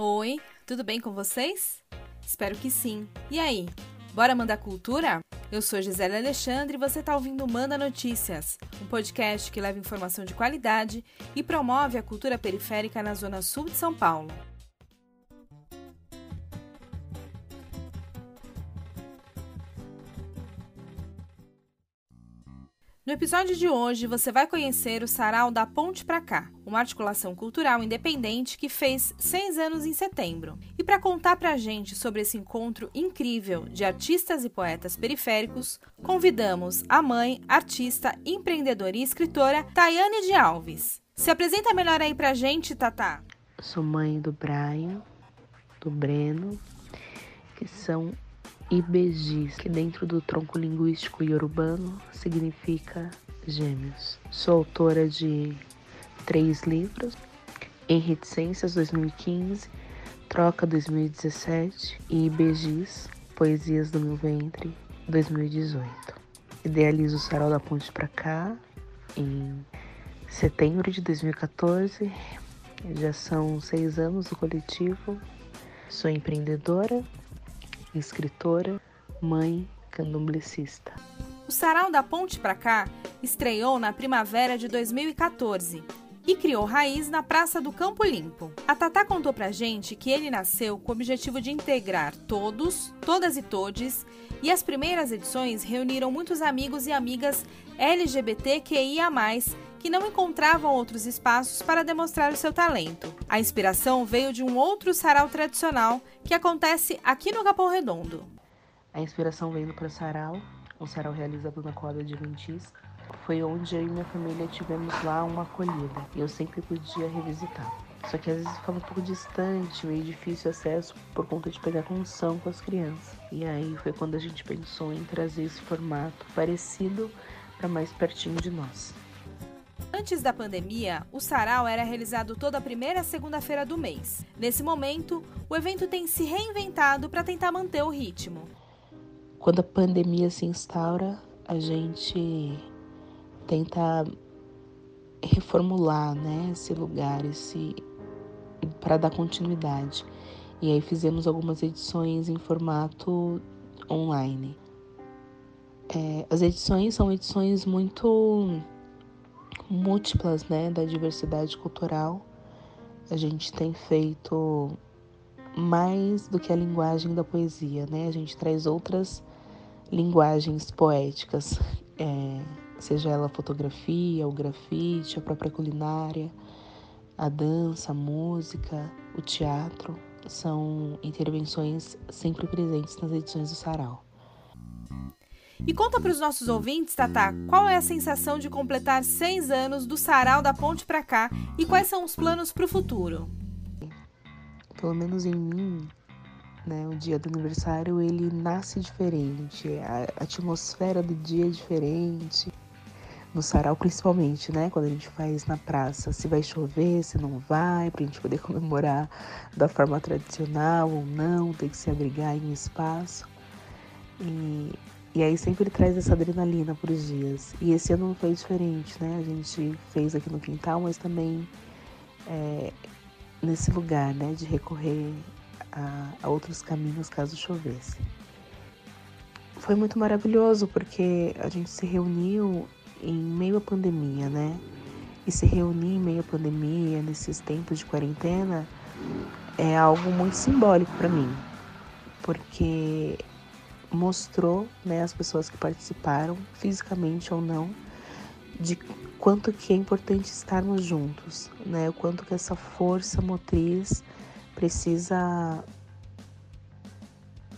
Oi, tudo bem com vocês? Espero que sim. E aí, bora mandar cultura? Eu sou Gisele Alexandre e você está ouvindo Manda Notícias, um podcast que leva informação de qualidade e promove a cultura periférica na zona sul de São Paulo. No episódio de hoje, você vai conhecer o Sarau da Ponte Pra Cá, uma articulação cultural independente que fez seis anos em setembro. E para contar pra gente sobre esse encontro incrível de artistas e poetas periféricos, convidamos a mãe, artista, empreendedora e escritora Tayane de Alves. Se apresenta melhor aí pra gente, Tatá. Sou mãe do Brian, do Breno, que são Ibejis, que dentro do tronco linguístico iorubano significa gêmeos. Sou autora de três livros, Em Reticências 2015, Troca 2017 e Ibejis, Poesias do Meu Ventre 2018. Idealizo o Sarau da Ponte para cá em setembro de 2014. Já são seis anos do coletivo. Sou empreendedora, escritora, mãe, candomblecista. O Sarau da Ponte pra Cá estreou na primavera de 2014 e criou raiz na Praça do Campo Limpo. A Tatá contou pra gente que ele nasceu com o objetivo de integrar todos, todas e todes, e as primeiras edições reuniram muitos amigos e amigas LGBTQIA+, que não encontravam outros espaços para demonstrar o seu talento. A inspiração veio de um outro sarau tradicional que acontece aqui no Capão Redondo. A inspiração veio para o sarau, um sarau realizado na quadra de Ventis. Foi onde eu e minha família tivemos lá uma acolhida e eu sempre podia revisitar. Só que às vezes ficava um pouco distante, meio difícil acesso por conta de pegar condição com as crianças. E aí foi quando a gente pensou em trazer esse formato parecido para mais pertinho de nós. Antes da pandemia, o sarau era realizado toda primeira segunda-feira do mês. Nesse momento, o evento tem se reinventado para tentar manter o ritmo. Quando a pandemia se instaura, a gente tenta reformular né, esse lugar, esse para dar continuidade. E aí fizemos algumas edições em formato online. É, as edições são edições muito múltiplas né, da diversidade cultural. A gente tem feito mais do que a linguagem da poesia, né? A gente traz outras linguagens poéticas, é, seja ela fotografia, o grafite, a própria culinária, a dança, a música, o teatro, são intervenções sempre presentes nas edições do Sarau. E conta para os nossos ouvintes, Tatá, qual é a sensação de completar seis anos do Sarau da Ponte para cá e quais são os planos para o futuro? Pelo menos em mim, né, o dia do aniversário ele nasce diferente, a atmosfera do dia é diferente. No sarau, principalmente, né? Quando a gente faz na praça, se vai chover, se não vai, pra gente poder comemorar da forma tradicional ou não, tem que se abrigar em espaço. E e aí sempre traz essa adrenalina para os dias. E esse ano não foi diferente, né? A gente fez aqui no quintal, mas também é, nesse lugar, né? De recorrer a, a outros caminhos caso chovesse. Foi muito maravilhoso porque a gente se reuniu em meio à pandemia, né? E se reunir em meio à pandemia, nesses tempos de quarentena, é algo muito simbólico para mim. Porque mostrou, né, as pessoas que participaram, fisicamente ou não, de quanto que é importante estarmos juntos, né? O quanto que essa força motriz precisa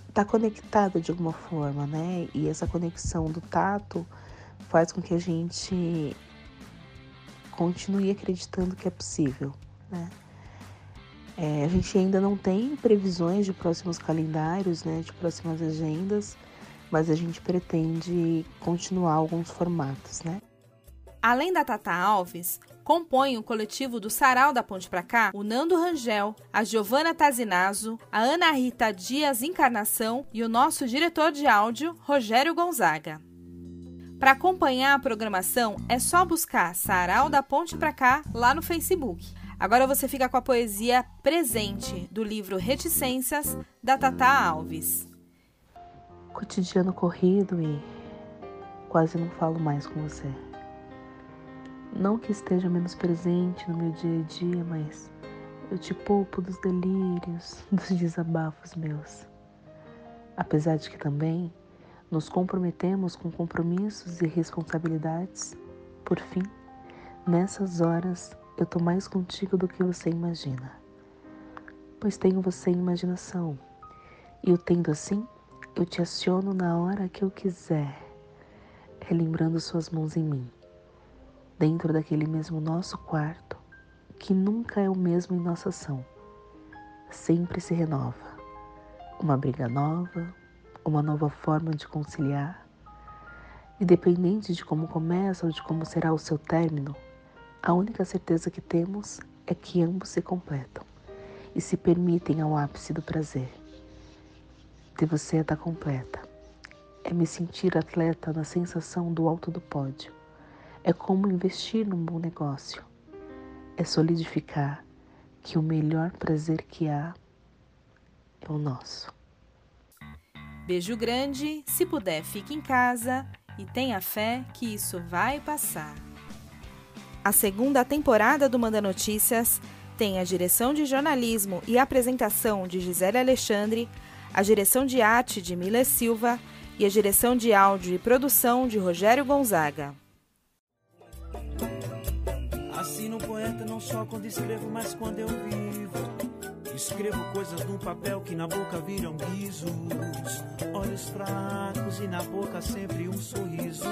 estar tá conectada de alguma forma, né? E essa conexão do tato faz com que a gente continue acreditando que é possível, né? É, a gente ainda não tem previsões de próximos calendários, né, de próximas agendas, mas a gente pretende continuar alguns formatos, né? Além da Tata Alves, compõem o coletivo do Sarau da Ponte Pra Cá o Nando Rangel, a Giovana Tazinazo, a Ana Rita Dias Encarnação e o nosso diretor de áudio, Rogério Gonzaga. Para acompanhar a programação, é só buscar Sarau da Ponte Pra Cá lá no Facebook. Agora você fica com a poesia Presente, do livro Reticências, da Tata Alves. Cotidiano corrido e quase não falo mais com você. Não que esteja menos presente no meu dia a dia, mas eu te poupo dos delírios, dos desabafos meus. Apesar de que também nos comprometemos com compromissos e responsabilidades, por fim, nessas horas eu tô mais contigo do que você imagina. Pois tenho você em imaginação. E o tendo assim, eu te aciono na hora que eu quiser, relembrando suas mãos em mim, dentro daquele mesmo nosso quarto, que nunca é o mesmo em nossa ação. Sempre se renova. Uma briga nova, uma nova forma de conciliar. Independente de como começa ou de como será o seu término, a única certeza que temos é que ambos se completam e se permitem ao ápice do prazer. Ter você é estar completa. É me sentir atleta na sensação do alto do pódio. É como investir num bom negócio. É solidificar que o melhor prazer que há é o nosso. Beijo grande, se puder, fique em casa e tenha fé que isso vai passar. A segunda temporada do Manda Notícias tem a direção de jornalismo e apresentação de Gisele Alexandre, a direção de arte de Mila Silva e a direção de áudio e produção de Rogério Gonzaga. Assino poeta não só quando escrevo, mas quando eu vivo. Escrevo coisas num papel que na boca viram guizos. Olhos fracos e na boca sempre um sorriso.